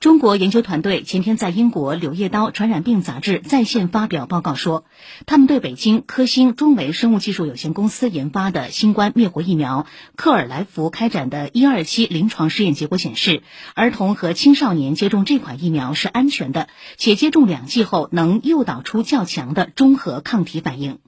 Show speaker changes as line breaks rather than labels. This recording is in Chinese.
中国研究团队前天在英国柳叶刀传染病杂志在线发表报告说他们对北京科兴中维生物技术有限公司研发的新冠灭活疫苗克尔来福开展的一二期临床试验结果显示儿童和青少年接种这款疫苗是安全的且接种两剂后能诱导出较强的中和抗体反应。